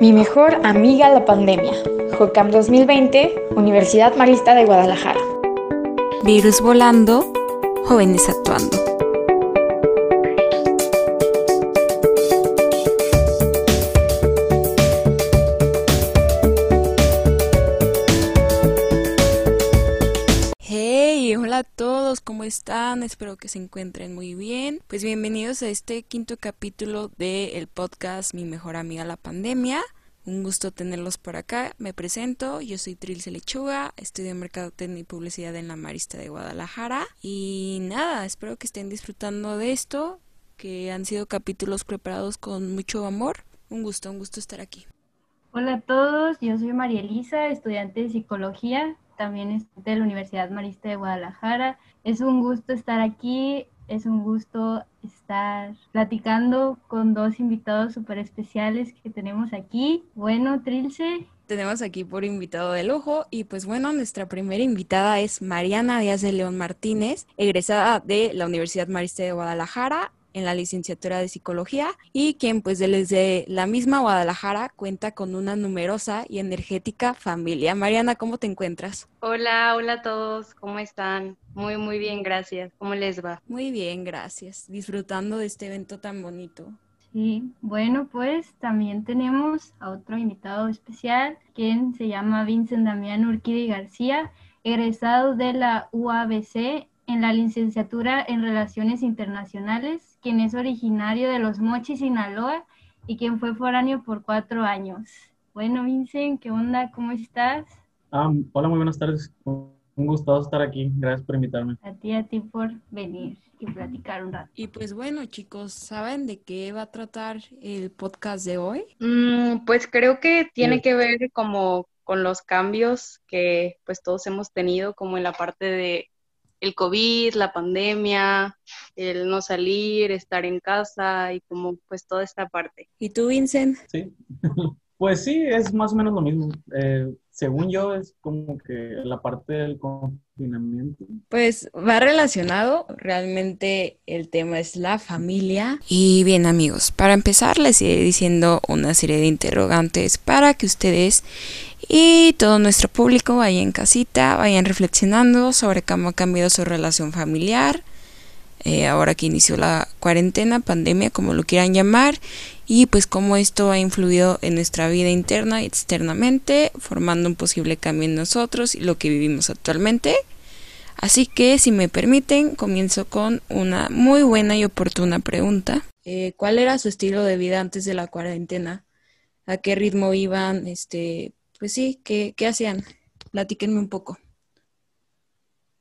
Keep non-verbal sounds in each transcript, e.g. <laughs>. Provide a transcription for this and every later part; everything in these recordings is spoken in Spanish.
Mi mejor amiga la pandemia. JOCAM 2020, Universidad Marista de Guadalajara. Virus volando, jóvenes actuando. Están? Espero que se encuentren muy bien. Pues bienvenidos a este quinto capítulo del podcast Mi mejor amiga la pandemia. Un gusto tenerlos por acá. Me presento, yo soy Trilce Lechuga, estudio Mercadotecnia y Publicidad en la Marista de Guadalajara. Y nada, espero que estén disfrutando de esto, que han sido capítulos preparados con mucho amor. Un gusto, un gusto estar aquí. Hola a todos, yo soy María Elisa, estudiante de psicología, también estudiante de la Universidad Marista de Guadalajara. Es un gusto estar aquí es un gusto estar platicando con dos invitados súper especiales que tenemos aquí. Bueno, Trilce. Tenemos aquí por invitado de lujo y pues bueno, nuestra primera invitada es Mariana Díaz de León Martínez, egresada de la Universidad Marista de Guadalajara en la licenciatura de psicología y quien pues desde la misma Guadalajara cuenta con una numerosa y energética familia. Mariana, ¿cómo te encuentras? Hola, hola a todos, ¿cómo están? Muy, muy bien, gracias. ¿Cómo les va? Muy bien, gracias. Disfrutando de este evento tan bonito. Sí, bueno, pues también tenemos a otro invitado especial, quien se llama Vincent Damián Urquidi García, egresado de la UABC en la licenciatura en Relaciones Internacionales, quien es originario de Los Mochis, Sinaloa, y quien fue foráneo por cuatro años. Bueno, Vincent, ¿qué onda? ¿Cómo estás? Ah, hola, muy buenas tardes. Un gusto estar aquí. Gracias por invitarme. A ti, a ti por venir y platicar un rato. Y pues bueno, chicos, ¿saben de qué va a tratar el podcast de hoy? Mm, pues creo que tiene que ver como con los cambios que pues todos hemos tenido como en la parte de el COVID, la pandemia, el no salir, estar en casa y como pues toda esta parte. ¿Y tú, Vincent? Sí, <laughs> pues sí, es más o menos lo mismo. Eh, según yo, es como que la parte del confinamiento. Pues va relacionado, realmente el tema es la familia. Y bien amigos, para empezar les iré diciendo una serie de interrogantes para que ustedes y todo nuestro público vaya en casita, vayan reflexionando sobre cómo ha cambiado su relación familiar, eh, ahora que inició la cuarentena, pandemia, como lo quieran llamar, y pues cómo esto ha influido en nuestra vida interna y externamente, formando un posible cambio en nosotros y lo que vivimos actualmente. Así que, si me permiten, comienzo con una muy buena y oportuna pregunta. Eh, ¿Cuál era su estilo de vida antes de la cuarentena? ¿A qué ritmo iban? Este, pues sí, ¿qué, qué hacían? Platíquenme un poco.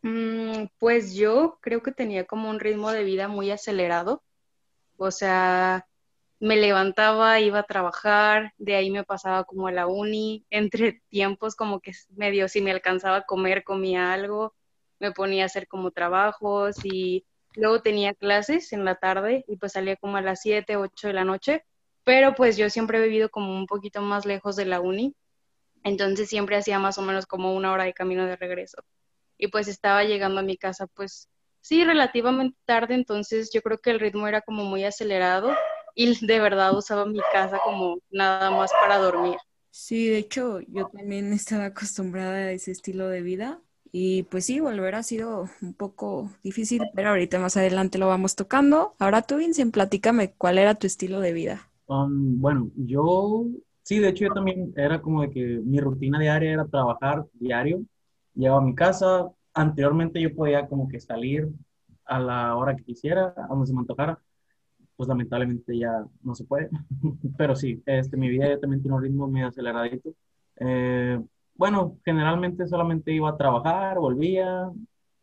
Mm, pues yo creo que tenía como un ritmo de vida muy acelerado. O sea, me levantaba, iba a trabajar, de ahí me pasaba como a la uni, <laughs> entre tiempos como que medio si me alcanzaba a comer, comía algo, me ponía a hacer como trabajos y luego tenía clases en la tarde y pues salía como a las 7, 8 de la noche, pero pues yo siempre he vivido como un poquito más lejos de la uni, entonces siempre hacía más o menos como una hora de camino de regreso. Y pues estaba llegando a mi casa pues sí, relativamente tarde, entonces yo creo que el ritmo era como muy acelerado y de verdad usaba mi casa como nada más para dormir. Sí, de hecho yo también estaba acostumbrada a ese estilo de vida y pues sí, volver ha sido un poco difícil, pero ahorita más adelante lo vamos tocando. Ahora tú, Vincent, platícame cuál era tu estilo de vida. Um, bueno, yo Sí, de hecho yo también era como de que mi rutina diaria era trabajar diario, llegaba a mi casa, anteriormente yo podía como que salir a la hora que quisiera, a donde se me antojara, pues lamentablemente ya no se puede, <laughs> pero sí, este, mi vida ya también tiene un ritmo medio aceleradito. Eh, bueno, generalmente solamente iba a trabajar, volvía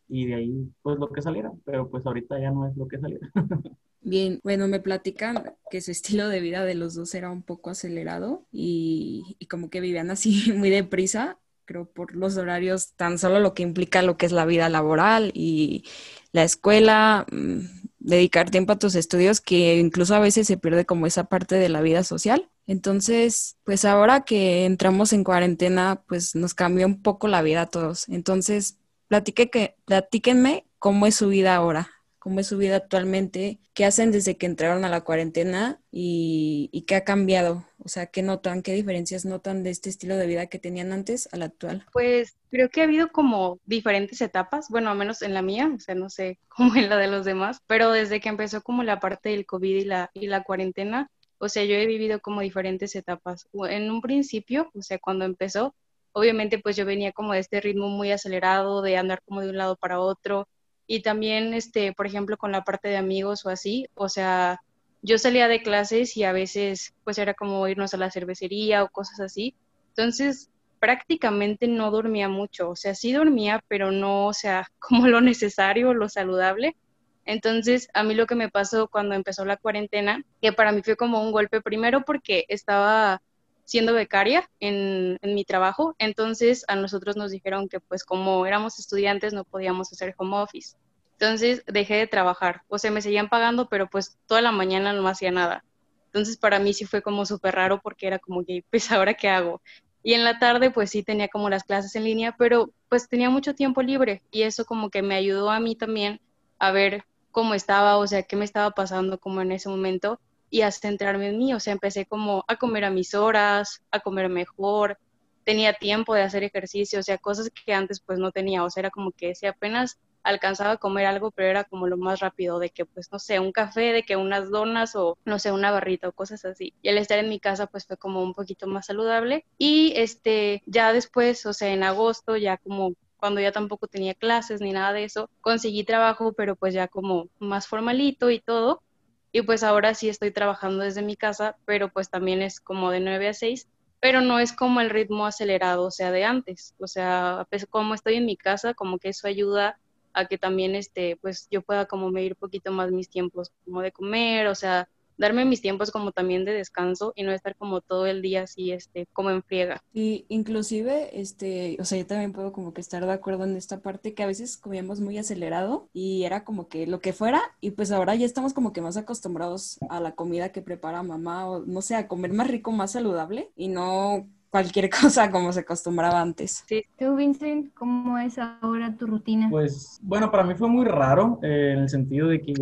y de ahí pues lo que saliera, pero pues ahorita ya no es lo que saliera. <laughs> Bien, bueno, me platican que su estilo de vida de los dos era un poco acelerado y, como que vivían así <laughs> muy deprisa, creo por los horarios, tan solo lo que implica lo que es la vida laboral y la escuela, mm, dedicar tiempo a tus estudios, que incluso a veces se pierde como esa parte de la vida social. Entonces, pues ahora que entramos en cuarentena, pues nos cambió un poco la vida a todos. Entonces, platique que, platíquenme cómo es su vida ahora cómo es su vida actualmente, qué hacen desde que entraron a la cuarentena y, y qué ha cambiado. O sea, ¿qué notan? ¿Qué diferencias notan de este estilo de vida que tenían antes al actual? Pues creo que ha habido como diferentes etapas, bueno, al menos en la mía, o sea, no sé <laughs> cómo en la de los demás, pero desde que empezó como la parte del COVID y la, y la cuarentena, o sea, yo he vivido como diferentes etapas. En un principio, o sea, cuando empezó, obviamente pues yo venía como de este ritmo muy acelerado, de andar como de un lado para otro, y también, este, por ejemplo, con la parte de amigos o así, o sea, yo salía de clases y a veces pues era como irnos a la cervecería o cosas así. Entonces, prácticamente no dormía mucho, o sea, sí dormía, pero no, o sea, <laughs> como lo necesario, lo saludable. Entonces, a mí lo que me pasó cuando empezó la cuarentena, que para mí fue como un golpe, primero porque estaba siendo becaria en, mi trabajo, entonces a nosotros nos dijeron que pues como éramos estudiantes no podíamos hacer home office. Entonces dejé de trabajar, o sea, me seguían pagando, pero pues toda la mañana no hacía nada. Entonces para mí sí fue como súper raro porque era como que, pues ahora qué hago. Y en la tarde pues sí tenía como las clases en línea, pero pues tenía mucho tiempo libre y eso como que me ayudó a mí también a ver cómo estaba, o sea, qué me estaba pasando como en ese momento y a centrarme en mí, o sea, empecé como a comer a mis horas, a comer mejor, tenía tiempo de hacer ejercicio, o sea, cosas que antes pues no tenía, o sea, era como que si apenas alcanzaba a comer algo, pero era como lo más rápido, de que pues no sé, un café, de que unas donas o no sé, una barrita o cosas así. Y al estar en mi casa pues fue como un poquito más saludable y este, ya después, o sea, en agosto, ya como cuando ya tampoco tenía clases ni nada de eso, conseguí trabajo, pero pues ya como más formalito y todo. Y pues ahora sí estoy trabajando desde mi casa, pero pues también es como de 9 a 6, pero no es como el ritmo acelerado, o sea, de antes. O sea, pues como estoy en mi casa, como que eso ayuda a que también este, pues yo pueda como medir un poquito más mis tiempos como de comer, o sea, darme mis tiempos como también de descanso y no estar como todo el día así, este, como en friega. Y inclusive, este, o sea, yo también puedo como que estar de acuerdo en esta parte que a veces comíamos muy acelerado y era como que lo que fuera y pues ahora ya estamos como que más acostumbrados a la comida que prepara mamá o no sé, a comer más rico, más saludable y no cualquier <laughs> cosa como se acostumbraba antes. Sí. ¿Tú, Vincent, cómo es ahora tu rutina? Pues, bueno, para mí fue muy raro eh, en el sentido de que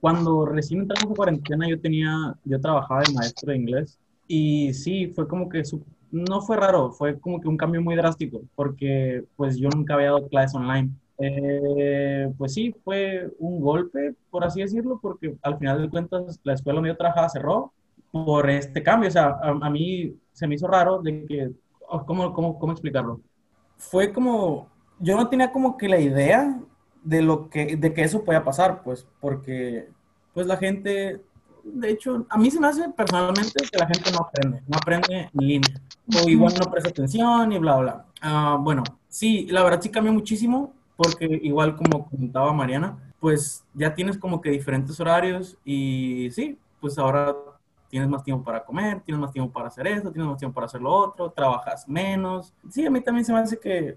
cuando recién entramos a cuarentena yo tenía, yo trabajaba de maestro de inglés y sí, fue como que, su, no fue raro, fue como que un cambio muy drástico porque pues yo nunca había dado clases online. Eh, pues sí, fue un golpe, por así decirlo, porque al final de cuentas la escuela donde yo trabajaba cerró por este cambio. O sea, a, a mí se me hizo raro de que, oh, ¿cómo, cómo, ¿cómo explicarlo? Fue como, yo no tenía como que la idea de lo que, de que eso podía pasar, pues, porque, pues la gente, de hecho, a mí se me hace personalmente que la gente no aprende, no aprende en línea, o igual no presta atención y bla, bla. Uh, bueno, sí, la verdad sí cambió muchísimo, porque igual como comentaba Mariana, pues ya tienes como que diferentes horarios y sí, pues ahora tienes más tiempo para comer, tienes más tiempo para hacer esto, tienes más tiempo para hacer lo otro, trabajas menos. Sí, a mí también se me hace que,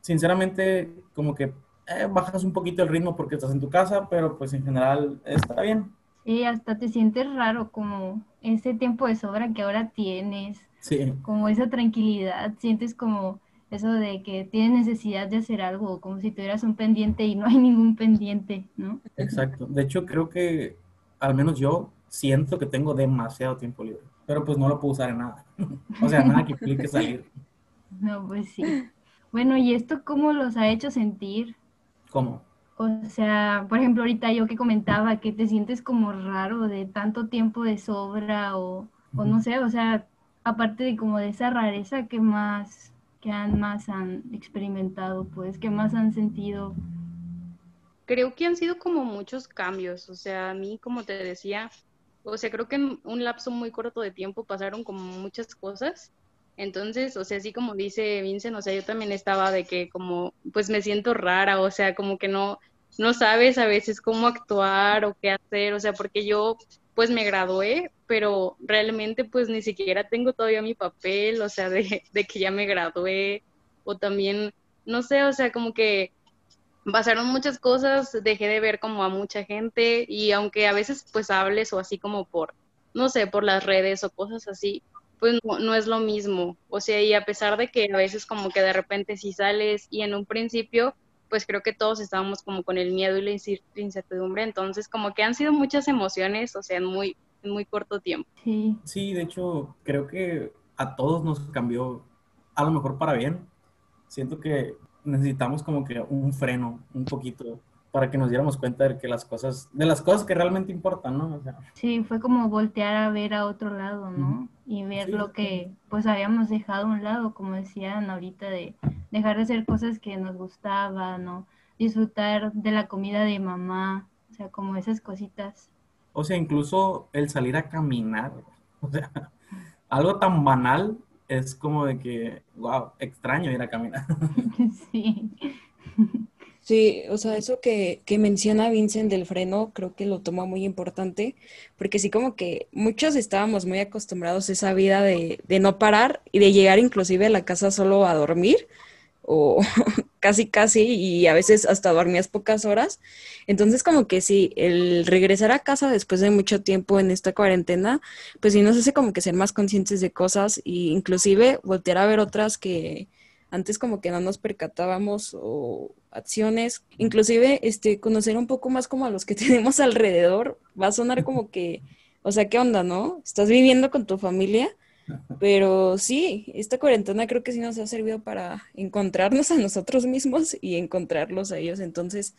sinceramente, como que eh, bajas un poquito el ritmo porque estás en tu casa, pero pues en general está bien. Sí, hasta te sientes raro como ese tiempo de sobra que ahora tienes. Sí. Como esa tranquilidad, sientes como eso de que tienes necesidad de hacer algo, como si tuvieras un pendiente y no hay ningún pendiente, ¿no? Exacto. De hecho, creo que al menos yo siento que tengo demasiado tiempo libre, pero pues no lo puedo usar en nada. <laughs> o sea, nada que implique salir. <laughs> No, pues sí. Bueno, ¿y esto cómo los ha hecho sentir? ¿Cómo? O sea, por ejemplo, ahorita yo que comentaba que te sientes como raro de tanto tiempo de sobra o, o no sé, o sea, aparte de como de esa rareza, ¿qué más, que han, más han experimentado? Pues, ¿qué más han sentido? Creo que han sido como muchos cambios, o sea, a mí, como te decía, o sea, creo que en un lapso muy corto de tiempo pasaron como muchas cosas. Entonces, o sea, así como dice Vincent, o sea, yo también estaba de que como, pues me siento rara, o sea, como que no, no sabes a veces cómo actuar o qué hacer, o sea, porque yo pues me gradué, pero realmente pues ni siquiera tengo todavía mi papel, o sea, de, de que ya me gradué, o también, no sé, o sea, como que pasaron muchas cosas, dejé de ver como a mucha gente y aunque a veces pues hables o así como por, no sé, por las redes o cosas así, pues no, no, es lo mismo. O sea, y a pesar de que a veces como que de repente si sales y en un principio pues creo que todos estábamos como con el miedo y la incertidumbre, entonces como que han sido muchas emociones, o sea, en muy, en muy corto tiempo. Sí. Sí, de hecho, creo que a todos nos cambió, a lo mejor para bien. Siento que necesitamos como que un freno, un poquito, para que nos diéramos cuenta de que las cosas, de las cosas que realmente importan, ¿no? sí, fue como voltear a ver a otro lado, ¿no? Y ver lo que pues habíamos dejado a un lado, como decían ahorita, de dejar de hacer cosas que nos gustaban, ¿no? Disfrutar de la comida de mamá, o sea, como esas cositas. O sea, incluso el salir a caminar, <laughs> o sea, algo tan banal es como de que, wow, extraño ir a caminar. <laughs> <laughs> Sí. Sí, o sea, eso que, que, menciona Vincent del freno, creo que lo toma muy importante, porque sí como que muchos estábamos muy acostumbrados a esa vida de, de no parar y de llegar inclusive a la casa solo a dormir, o <laughs> casi casi, y a veces hasta dormías pocas horas. Entonces como que sí, el regresar a casa después de mucho tiempo en esta cuarentena, pues sí nos hace como que ser más conscientes de cosas e inclusive voltear a ver otras que antes como que no nos percatábamos o acciones, inclusive este conocer un poco más como a los que <laughs> tenemos alrededor, va a sonar como que, o sea, ¿qué onda, no? Estás viviendo con tu familia, pero sí, esta cuarentena creo que sí nos ha servido para encontrarnos a nosotros mismos y encontrarlos a ellos, entonces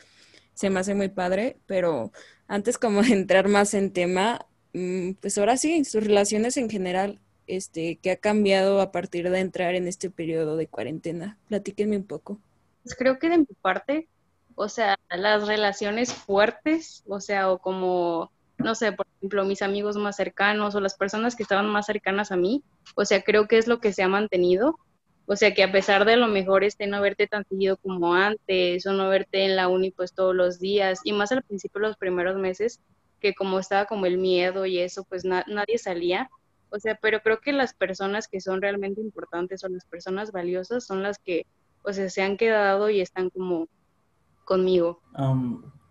se me hace muy padre, pero antes como de <laughs> entrar más en tema, mm, pues ahora sí, sus relaciones en general, este, ¿qué ha cambiado a partir de entrar en este periodo de cuarentena? Platíquenme un poco. Pues creo que de mi parte, o sea, las relaciones fuertes, o sea, o como, no sé, por ejemplo, mis amigos más cercanos o las personas que estaban más cercanas a mí, o sea, creo que es lo que se ha mantenido. O sea, que a pesar de lo mejor este no verte tan seguido como antes, o no verte en la uni pues todos los días, y más al principio los primeros meses, que como estaba como el miedo y eso, pues nadie salía, o sea, pero creo que las personas que son realmente importantes o las personas valiosas son las que, o sea, se han quedado y están como conmigo.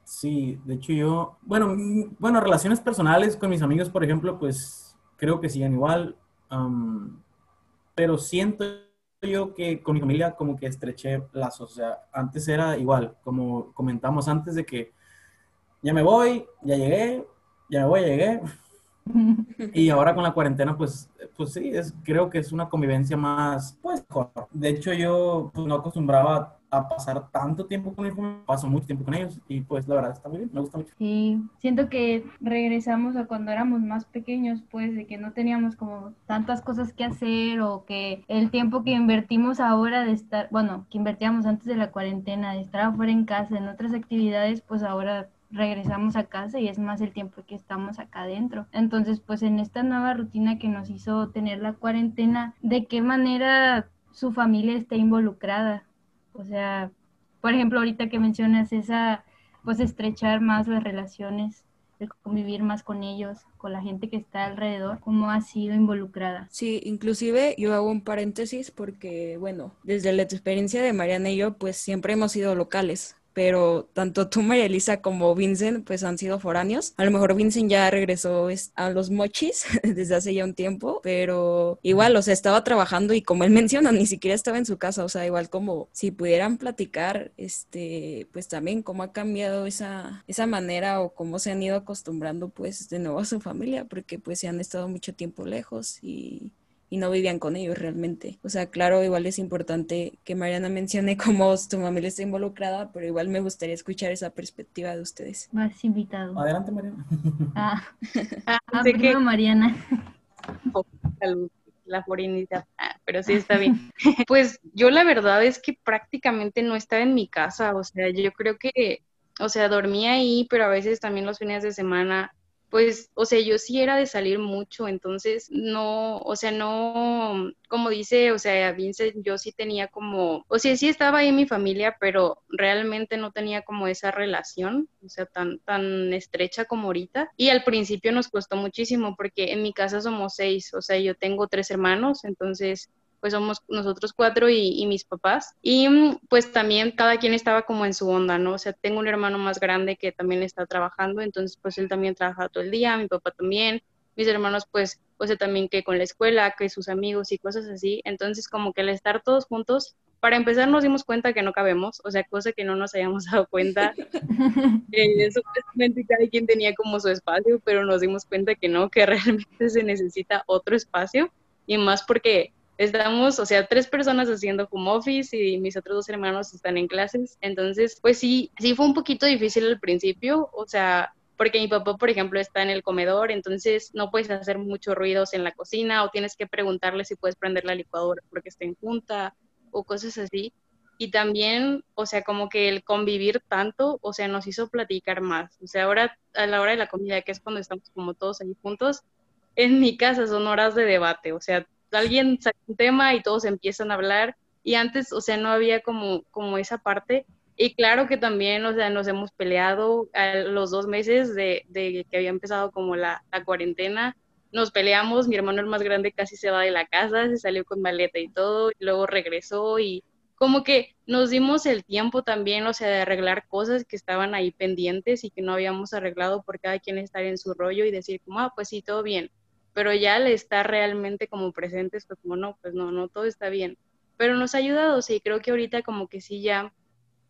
sí, de hecho yo, bueno, bueno, relaciones personales con mis amigos, por ejemplo, pues creo que siguen igual, pero siento yo que con mi familia como que estreché lazos, o sea, antes era igual, como comentamos antes de que ya me voy, ya llegué, ya me voy, ya llegué, y ahora con la cuarentena, pues, pues sí, es, creo que es una convivencia más, pues, De hecho, yo pues, no acostumbraba a pasar tanto tiempo con ellos, paso mucho tiempo con ellos y pues la verdad está muy bien, me gusta mucho. Sí, siento que regresamos a cuando éramos más pequeños, pues de que no teníamos como tantas cosas que hacer o que el tiempo que invertimos ahora de estar, bueno, que invertíamos antes de la cuarentena, de estar afuera en casa, en otras actividades, pues ahora regresamos a casa y es más el tiempo que estamos acá adentro. Entonces, pues en esta nueva rutina que nos hizo tener la cuarentena, ¿de qué manera su familia está involucrada? O sea, por ejemplo, ahorita que mencionas esa, pues estrechar más las relaciones, el convivir más con ellos, con la gente que está alrededor, cómo ha sido involucrada. Sí, inclusive yo hago un paréntesis porque, bueno, desde la experiencia de Mariana y yo, pues siempre hemos sido locales pero tanto tú, María Elisa, como Vincent, pues han sido foráneos. A lo mejor Vincent ya regresó a los mochis <laughs> desde hace ya un tiempo, pero igual, o sea, estaba trabajando y como él <laughs> menciona, ni siquiera estaba en su casa, o sea, igual como si pudieran platicar, este, pues también cómo ha cambiado esa, esa manera o cómo se han ido acostumbrando pues de nuevo a su familia, porque pues se han estado mucho tiempo lejos y y no vivían con ellos realmente. O sea, claro, igual es importante que Mariana mencione <laughs> cómo tu familia está involucrada, pero igual me gustaría escuchar esa perspectiva de ustedes. Más invitado. Adelante, Mariana. <laughs> Ah, <laughs> ah, ah Mariana. la forinita, ah, pero sí está bien. Pues yo la verdad es que prácticamente no estaba en mi casa, o sea, yo creo que, o sea, dormía ahí, pero a veces también los fines de semana pues, o sea, yo sí era de salir mucho, entonces no, o sea, no, como dice, o sea, Vincent, yo sí tenía como, o sea, sí estaba ahí mi familia, pero realmente no tenía como esa relación, o sea, tan, tan estrecha como ahorita. Y al principio nos costó muchísimo porque en mi casa somos seis, o sea, yo tengo tres hermanos, entonces pues somos nosotros cuatro y, mis papás. Y mm, pues también cada quien estaba como en su onda, ¿no? O sea, tengo un hermano más grande que también está trabajando, entonces pues él también trabaja todo el día, mi papá también, mis hermanos pues, o sea, también que con la escuela, que sus amigos y cosas así. Entonces como que al estar todos juntos, para empezar nos dimos cuenta que no cabemos, o sea, cosa que no nos habíamos <laughs> dado cuenta. <laughs> eh, supuestamente cada quien tenía como su espacio, pero nos dimos cuenta que no, que <laughs> realmente se necesita otro espacio y más porque estamos, o sea, tres personas haciendo home office y mis otros dos hermanos están en clases. Entonces, pues sí, sí fue un poquito difícil al principio, o sea, porque mi papá, por ejemplo, está en el comedor, entonces no puedes hacer muchos ruidos en la cocina o tienes que preguntarle si puedes prender la licuadora porque está en junta o cosas así. Y también, o sea, como que el convivir tanto, o sea, nos hizo platicar más. O sea, ahora a la hora de la comida, que es cuando estamos como todos ahí juntos, en mi casa son horas de debate, o sea, alguien saca un tema y todos empiezan a hablar y antes, o sea, no había como, como esa parte. Y claro que también, o sea, nos hemos peleado a los dos meses de, que había empezado como la, la, cuarentena. Nos peleamos, mi hermano el más grande casi se va de la casa, se salió con maleta y todo, y luego regresó y como que nos dimos el tiempo también, o sea, de arreglar cosas que estaban ahí pendientes y que no habíamos arreglado por cada quien estar en su rollo y decir como, ah, pues sí, todo bien pero ya le está realmente como presentes, pues como no, pues no, no, todo está bien. Pero nos ha ayudado, sí, creo que ahorita como que sí ya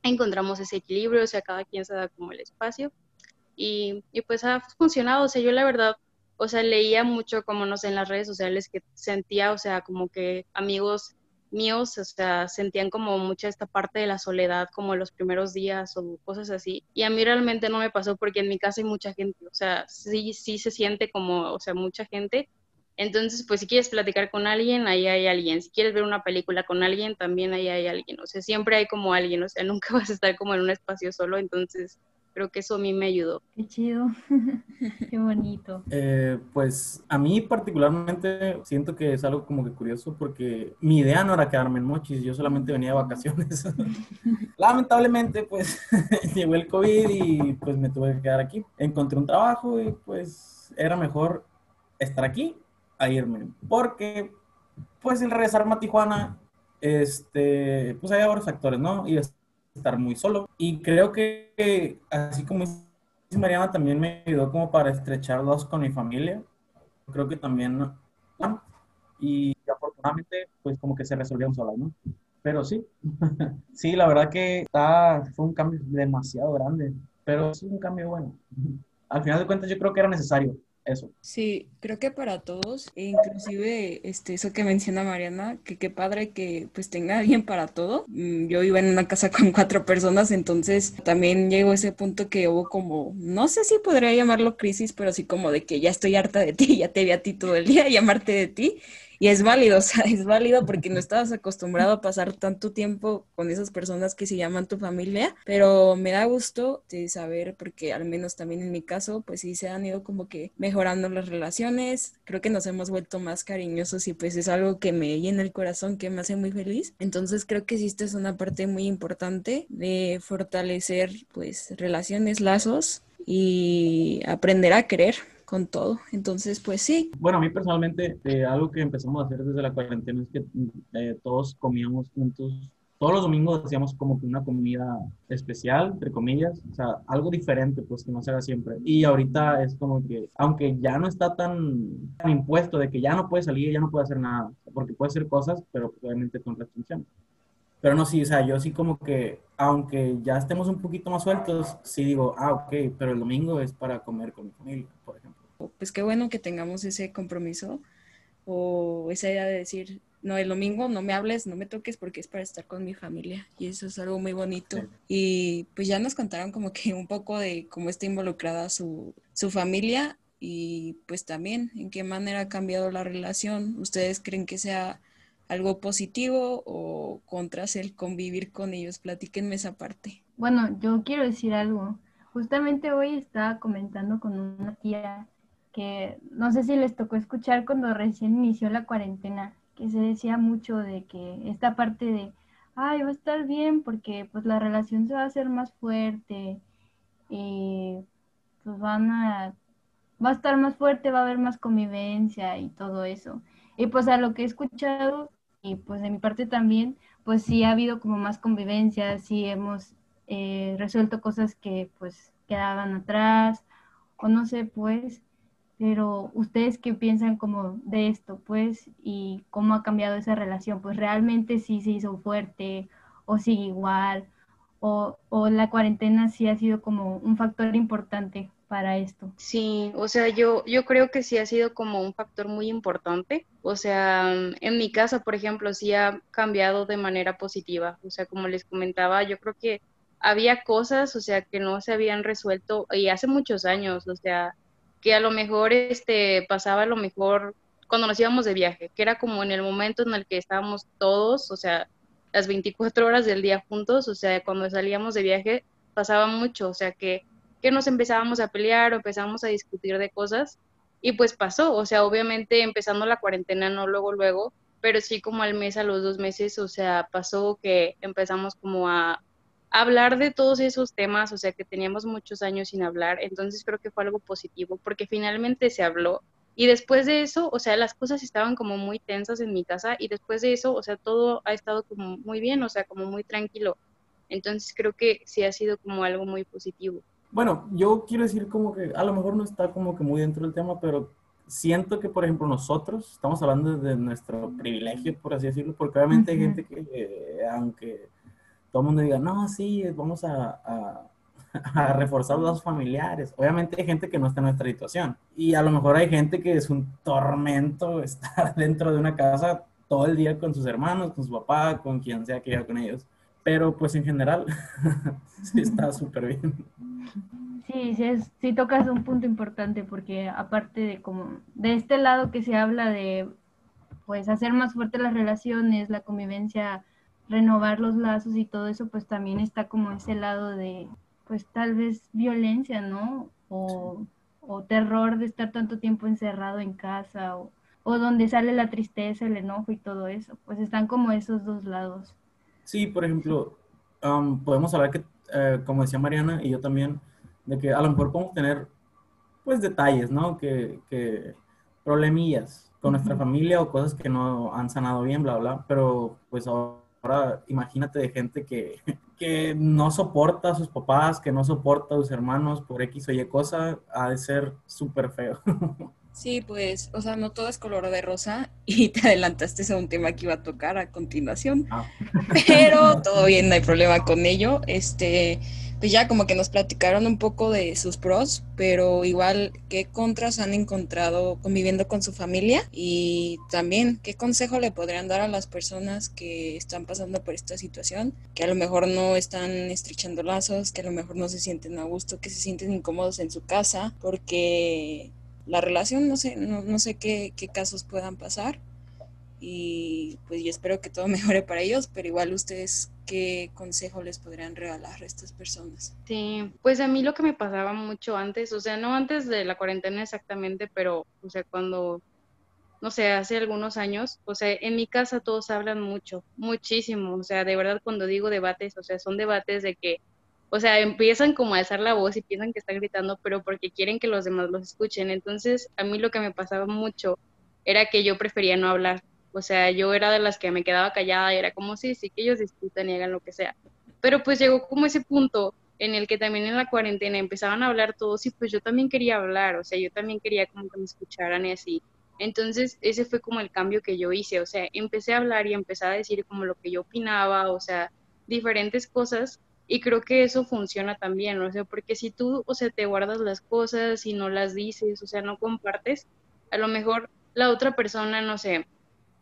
encontramos ese equilibrio, o sea, cada quien se da como el espacio y, y pues ha funcionado, o sea, yo la verdad, o sea, leía mucho como, no sé, en las redes sociales que sentía, o sea, como que amigos míos, o sea, sentían como mucha esta parte de la soledad, como los primeros días o cosas así. Y a mí realmente no me pasó porque en mi casa hay mucha gente, o sea, sí, sí se siente como, o sea, mucha gente. Entonces, pues si quieres platicar con alguien, ahí hay alguien. Si quieres ver una película con alguien, también ahí hay alguien. O sea, siempre hay como alguien, o sea, <laughs> nunca vas a estar como en un espacio solo. Entonces, creo que eso a mí me ayudó. Qué chido, <laughs> qué bonito. Eh, pues a mí particularmente siento que es algo como que curioso porque mi idea no era quedarme en Mochis, yo solamente venía de vacaciones. <laughs> Lamentablemente pues <laughs> llegó el COVID y pues me tuve que quedar aquí. Encontré un trabajo y pues era mejor estar aquí a irme porque pues el regresarme a Tijuana este, pues hay varios factores, ¿no? Y estar muy solo. Y creo que, así como Mariana, también me ayudó como para estrechar dos con mi familia. Creo que también, y afortunadamente, pues como que se resolvieron solas, ¿no? Pero sí, <laughs> sí, la verdad que fue un cambio demasiado grande, pero es un cambio bueno. Al final de cuentas, yo creo que era necesario eso. Sí, creo que para todos, e inclusive este, eso que menciona Mariana, que qué padre que pues tenga alguien para todo. Mm, yo iba en una casa <laughs> con cuatro personas, entonces también llegó ese punto que hubo como, no sé si podría llamarlo crisis, pero sí como de que ya estoy harta de ti, <laughs> ya te vi a ti todo el día, llamarte de ti. Y es válido, <laughs> es válido porque no estabas acostumbrado a pasar tanto tiempo con esas personas que se llaman tu familia, pero me da gusto saber porque al menos también en mi caso, pues sí se han ido como que mejorando las relaciones, creo que nos hemos vuelto más cariñosos y pues es algo que me llena el corazón, que me hace muy feliz. Entonces creo que sí, esta es una parte muy importante de fortalecer pues relaciones, lazos y aprender a querer con todo. Entonces, pues sí. Bueno, a mí personalmente, eh, algo que empezamos a hacer desde la cuarentena es que eh, todos comíamos juntos. Todos los domingos hacíamos como que una comida especial, entre comillas, o sea, algo diferente, pues que no se haga siempre. Y ahorita es como que, aunque ya no está tan, tan impuesto de que ya no puede salir, ya no puede hacer nada, porque puede hacer cosas, pero obviamente con restricciones. Pero no, sí, o sea, yo sí como que, aunque ya estemos un poquito más sueltos, sí digo, ah, ok, pero el domingo es para comer con mi familia, por ejemplo. Pues qué bueno que tengamos ese compromiso o esa idea de decir, no, el domingo no me hables, no me toques porque es para estar con mi familia y eso es algo muy bonito. Y pues ya nos contaron como que un poco de cómo está involucrada su, su familia y pues también en qué manera ha cambiado la relación. ¿Ustedes creen que sea algo positivo o contras el convivir con ellos? Platíquenme esa parte. Bueno, yo quiero decir algo. Justamente hoy estaba comentando con una tía que no sé si les tocó escuchar cuando recién inició la cuarentena, que se decía mucho de que esta parte de, ay, va a estar bien porque pues la relación se va a hacer más fuerte y pues van a, va a estar más fuerte, va a haber más convivencia y todo eso. Y pues a lo que he escuchado y pues de mi parte también, pues sí ha habido como más convivencia, sí hemos eh, resuelto cosas que pues quedaban atrás, o no sé, pues, pero ustedes qué piensan como de esto, pues, y cómo ha cambiado esa relación, pues realmente sí se hizo fuerte o sigue igual, o, o la cuarentena sí ha sido como un factor importante para esto. Sí, o sea, yo, yo creo que sí ha sido como un factor muy importante. O sea, en mi casa, por ejemplo, sí ha cambiado de manera positiva. O sea, como les comentaba, yo creo que había cosas, o sea, que no se habían resuelto y hace muchos años, o sea, que a lo mejor este pasaba a lo mejor cuando nos íbamos de viaje, que era como en el momento en el que estábamos todos, o sea, las 24 horas del día juntos, o sea, cuando salíamos de viaje pasaba mucho, o sea, que que nos empezábamos a pelear o empezábamos a discutir de cosas y pues pasó, o sea, obviamente empezando la cuarentena, no luego, luego, pero sí como al mes, a los dos meses, o sea, pasó que empezamos como a hablar de todos esos temas, o sea, que teníamos muchos años sin hablar, entonces creo que fue algo positivo porque finalmente se habló y después de eso, o sea, las cosas estaban como muy tensas en mi casa y después de eso, o sea, todo ha estado como muy bien, o sea, como muy tranquilo. Entonces creo que sí ha sido como algo muy positivo. Bueno, yo quiero decir como que a lo mejor no está como que muy dentro del tema, pero siento que, por ejemplo, nosotros estamos hablando de nuestro privilegio, por así decirlo, porque obviamente hay gente que, eh, aunque todo el mundo diga, no, sí, vamos <laughs> a, reforzar los familiares, obviamente hay gente que no está en nuestra situación. Y a lo mejor hay gente que es un tormento <laughs> estar dentro de una casa todo el día con sus hermanos, con su papá, con quien sea que viva con ellos. Pero pues en general, <laughs> sí está súper bien. Sí, sí, es, sí tocas un punto importante porque aparte de como de este lado que se habla de pues hacer más fuertes las relaciones, la convivencia, renovar los lazos y todo eso, pues también está como ese lado de pues tal vez violencia, ¿no? O, o terror de estar tanto tiempo encerrado en casa o, o donde sale la tristeza, el enojo y todo eso, pues están como esos dos lados. Sí, por ejemplo, podemos hablar que, eh, como decía Mariana y yo también, de que a lo mejor podemos tener, pues, detalles, ¿no? Que, que problemillas con nuestra familia o cosas que no han sanado bien, bla, bla, pero pues ahora imagínate de gente que, <laughs> que no soporta a sus papás, que no soporta a sus hermanos por X o Y cosa, ha de ser súper feo. <laughs> Sí, pues, o sea, no todo es color de rosa <laughs> y te adelantaste a un tema que iba a tocar a continuación, ah. pero todo bien, no hay problema con ello. Este, pues ya como que nos platicaron un poco de sus pros, pero igual qué contras han encontrado conviviendo con su familia y también qué consejo le podrían dar a las personas que están pasando por esta situación, que a lo mejor no están estrechando lazos, que a lo mejor no se sienten a gusto, que se sienten incómodos en su casa, porque la relación, no sé, no, sé qué, casos puedan pasar. Y pues yo espero que todo <laughs> mejore para ellos, pero igual ustedes, ¿qué consejo les podrían regalar a estas personas? Sí, pues a mí lo que me pasaba mucho antes, o sea, no antes de la cuarentena exactamente, pero, o sea, cuando, no sé, hace algunos años, o sea, en mi casa todos hablan mucho, muchísimo, o sea, de verdad cuando digo debates, o sea, son debates de que o sea, empiezan como a alzar la voz y piensan que están gritando, pero porque quieren que los demás los escuchen. Entonces, a mí lo que me pasaba mucho era que yo prefería no hablar. O sea, yo era de las que me quedaba callada y era como, sí, sí, que ellos discutan y hagan lo que sea. Pero pues llegó como ese punto en el que también en la cuarentena empezaban a hablar todos y pues yo también quería hablar, o sea, yo también quería como que me escucharan y así. Entonces, ese fue como el cambio que yo hice, o sea, empecé a hablar y empecé a decir como lo que yo opinaba, o sea, diferentes cosas y creo que eso funciona también, o sea, porque si tú, o sea, te guardas las cosas y no las dices, o sea, no compartes, a lo mejor la otra persona, no sé,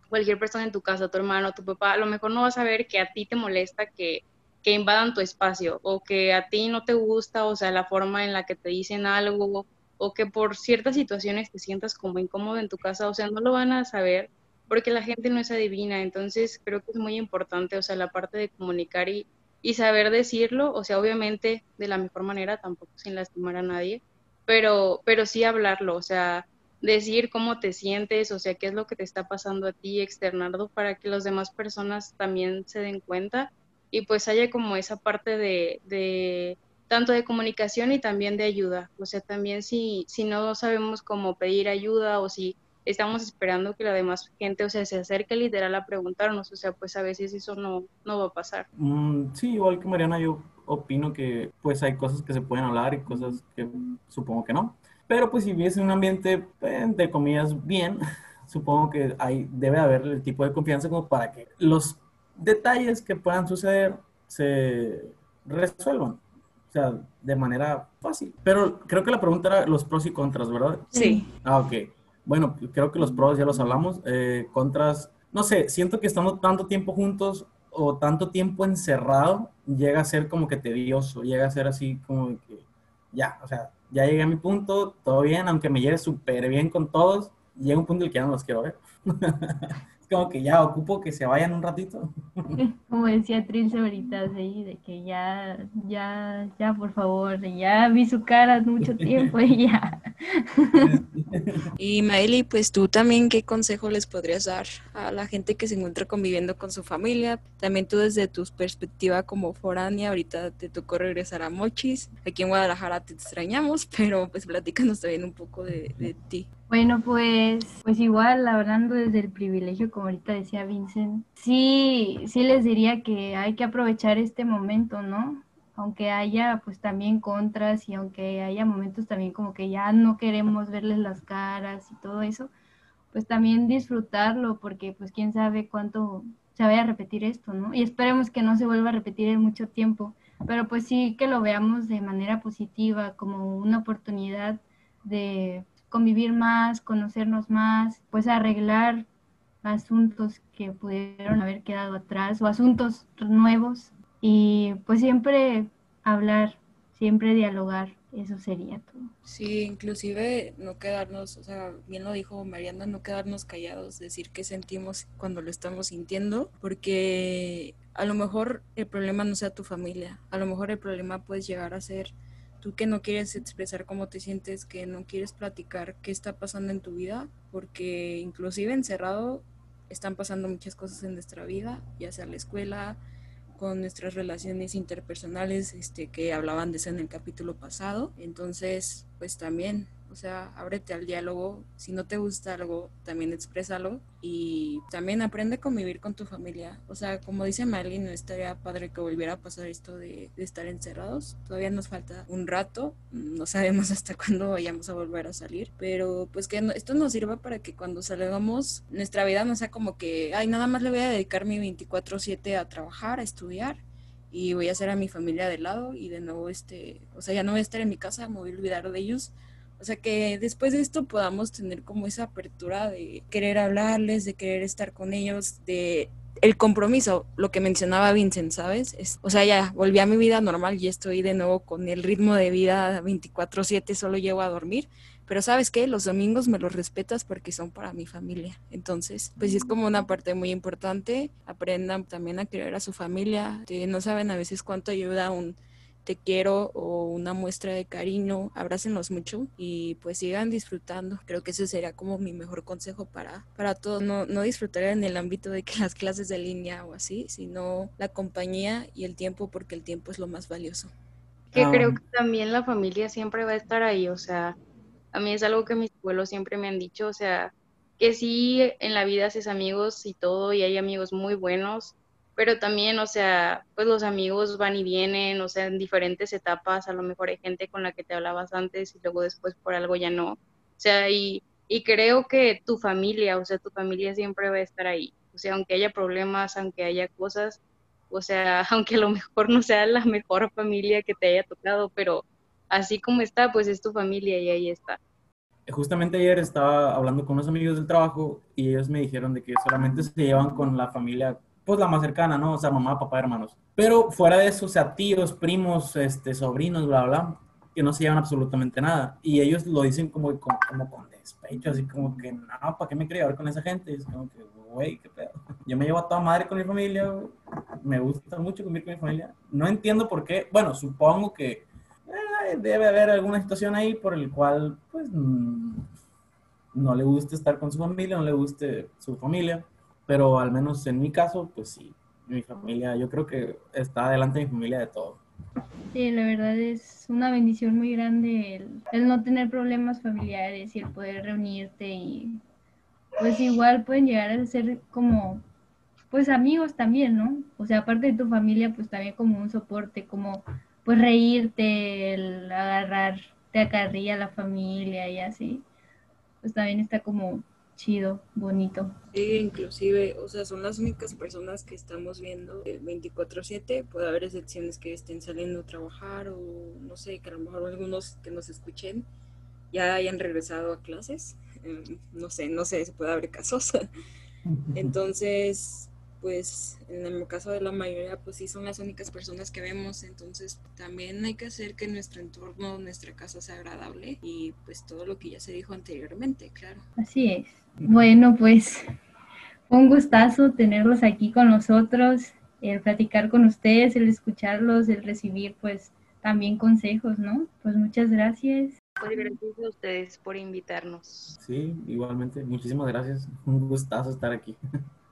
cualquier persona en tu casa, tu hermano, tu papá, a lo mejor no va a saber que a ti te molesta que, que invadan tu espacio o que a ti no te gusta, o sea, la forma en la que te dicen algo o que por ciertas situaciones te sientas como incómodo en tu casa, o sea, no lo van a saber porque la gente no es adivina, entonces creo que es muy importante, o sea, la parte de comunicar y y saber decirlo, o sea, obviamente de la mejor manera, tampoco sin lastimar a nadie, pero, pero sí hablarlo, o sea, decir cómo te sientes, o sea, qué es lo que te está pasando a ti, externarlo para que las demás personas también se den cuenta y pues haya como esa parte de, de tanto de comunicación y también de ayuda, o sea, también si, si no sabemos cómo pedir ayuda o si estamos esperando que la demás gente, o sea, se acerque literal a preguntarnos, o sea, pues a veces eso no, no va a pasar. Mm, sí, igual que Mariana, yo opino que pues hay cosas que se pueden hablar y cosas que supongo que no. Pero pues si vives en un ambiente, eh, de comillas, bien, <laughs> supongo que hay, debe haber el tipo de confianza como para que los detalles que puedan suceder se resuelvan. O sea, de manera fácil. Pero creo que la pregunta era los pros y contras, ¿verdad? Sí. Ah, ok. Bueno, creo que los pros ya los hablamos. Eh, contras, no sé, siento que estando tanto tiempo juntos o tanto tiempo encerrado, llega a ser como que tedioso, llega a ser así como que ya, o sea, ya llegué a mi punto, todo bien, aunque me lleve súper bien con todos, llega un punto en el que ya no los quiero ver. <laughs> es como que ya ocupo que se vayan un ratito. <laughs> Como decía Trilce ahorita, sí, de que ya, ya, ya, por favor, ya vi su cara mucho tiempo y ya. <laughs> Y Maeli, pues tú también, ¿qué consejo les podrías dar a la gente que se encuentra conviviendo con su familia? También tú desde tu perspectiva como foránea, ahorita te tocó regresar a Mochis, aquí en Guadalajara te extrañamos, <laughs> pero pues platícanos también un poco de, de ti. Bueno, pues, pues igual, hablando desde el privilegio, como ahorita decía Vincent, sí, sí les diría que hay que aprovechar este momento, ¿no? Aunque haya pues también contras y aunque haya momentos también como que ya no queremos verles las caras y todo eso, pues también disfrutarlo, porque pues quién sabe cuánto se vaya a repetir esto, ¿no? Y esperemos que no se vuelva a repetir en mucho tiempo, pero pues sí que lo veamos de manera positiva, como una oportunidad de convivir más, conocernos más, pues arreglar asuntos que pudieron haber quedado atrás o asuntos nuevos y pues siempre hablar, siempre dialogar, eso sería todo. Sí, inclusive no quedarnos, o sea, bien lo dijo Mariana, no quedarnos callados, decir qué sentimos cuando lo estamos sintiendo, porque a lo mejor el problema no sea tu familia, a lo mejor el problema puede llegar a ser tú que no quieres expresar cómo te sientes, que no quieres platicar qué está pasando en tu vida, porque inclusive encerrado están pasando muchas cosas en nuestra vida, ya sea la escuela, con nuestras relaciones interpersonales, este, que hablaban de eso en el capítulo pasado. Entonces, pues también o sea, ábrete al diálogo. Si no te gusta algo, también exprésalo. Y también aprende a convivir con tu familia. O sea, como dice Marlene, no estaría padre que volviera a pasar esto de, estar encerrados. Todavía nos falta un rato. No sabemos <laughs> hasta cuándo vayamos a volver a salir. Pero pues que esto nos sirva para que cuando salgamos, nuestra vida no sea como que, ay, nada más le voy a dedicar mi 24/7 a trabajar, a estudiar y voy a hacer a mi familia de lado y de nuevo este, o sea, ya no voy a estar en mi casa, me voy a olvidar de ellos o sea, que después de esto podamos tener como esa apertura de querer hablarles, de querer estar con ellos, de el compromiso, lo que mencionaba Vincent, ¿sabes? Es, o sea, ya volví a mi vida normal y estoy de nuevo con el ritmo de vida 24/7, solo llego a dormir, pero ¿sabes qué? Los domingos me los respetas porque son para mi familia. Entonces, pues es como una parte muy importante. Aprendan también a querer a su familia. No saben a veces cuánto ayuda un te quiero o una muestra de cariño, abrácenlos mucho y pues sigan disfrutando. Creo que ese sería como mi mejor consejo para, para todos. No, no disfrutar en el ámbito de que <laughs> las clases de línea o así, sino la compañía y el tiempo porque el tiempo es lo más valioso. Que creo ah. que también la familia siempre va a estar ahí, o sea, a mí es algo que mis abuelos siempre me han dicho, o sea, que sí en la vida haces amigos y todo y hay amigos muy buenos, pero también, o sea, pues los amigos van y vienen, o sea, en diferentes etapas, a lo mejor hay gente con la que te hablabas antes y luego después por algo ya no. O sea, y, y creo que tu familia, o sea, tu familia siempre va a estar ahí. O sea, aunque haya problemas, aunque haya cosas, o sea, <laughs> aunque a lo mejor no sea la mejor familia que te haya tocado, pero así como está, pues es tu familia y ahí está. Justamente ayer estaba hablando con unos amigos del trabajo y ellos me dijeron de que solamente se llevan con la familia pues la más cercana, ¿no? O sea, mamá, papá, hermanos. Pero fuera de eso, o sea, tíos, primos, este, sobrinos, bla, bla, que no se llevan absolutamente nada. Y ellos lo dicen como, como, con despecho, así como que, no, ¿para qué me quería ver con esa gente? es como que, güey, qué pedo. <laughs> Yo me llevo a toda madre con mi familia, me gusta mucho convivir con mi familia. No entiendo por qué, bueno, supongo que eh, debe haber alguna situación ahí por el cual, pues, mm, no le guste estar con su familia, no le guste su familia pero al menos en mi caso, pues sí, mi familia, yo creo que está adelante mi familia de todo. Sí, la verdad es una bendición muy grande el, no tener problemas familiares y el poder reunirte y pues igual pueden llegar a ser como pues amigos también, ¿no? O sea, aparte de tu familia, pues también como un soporte, como pues reírte, el agarrar te acarría la familia y así. Pues también está como chido, bonito. Sí, inclusive, o sea, son las únicas personas que estamos viendo 24/7. Puede haber excepciones que estén saliendo a trabajar o no sé, que a lo mejor algunos que nos escuchen ya hayan regresado a clases. Em, no sé, no sé, se puede haber casos. <laughs> <laughs> Entonces, pues en el caso de la mayoría, pues sí son las únicas personas que vemos, entonces también hay que hacer que nuestro entorno, nuestra casa sea agradable y pues todo lo que ya se dijo anteriormente, claro. Así es. Bueno, pues un gustazo tenerlos aquí con nosotros, el platicar con ustedes, el escucharlos, el recibir pues también consejos, ¿no? Pues muchas gracias. Pues gracias a ustedes por invitarnos. Sí, igualmente, muchísimas gracias. Un gustazo estar aquí. <laughs>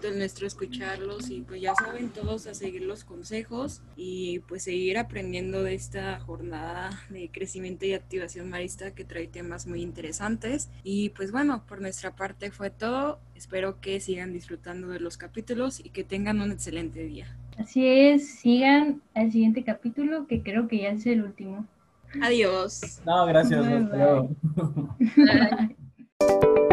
del nuestro escucharlos y pues ya saben todos a seguir los consejos y pues seguir aprendiendo de esta jornada de crecimiento y activación marista que trae temas muy interesantes. Y pues bueno por nuestra parte fue todo. Espero que sigan disfrutando de los capítulos y que tengan un excelente día. Así es sigan al siguiente capítulo que creo que ya es el último. Adiós. No gracias <laughs>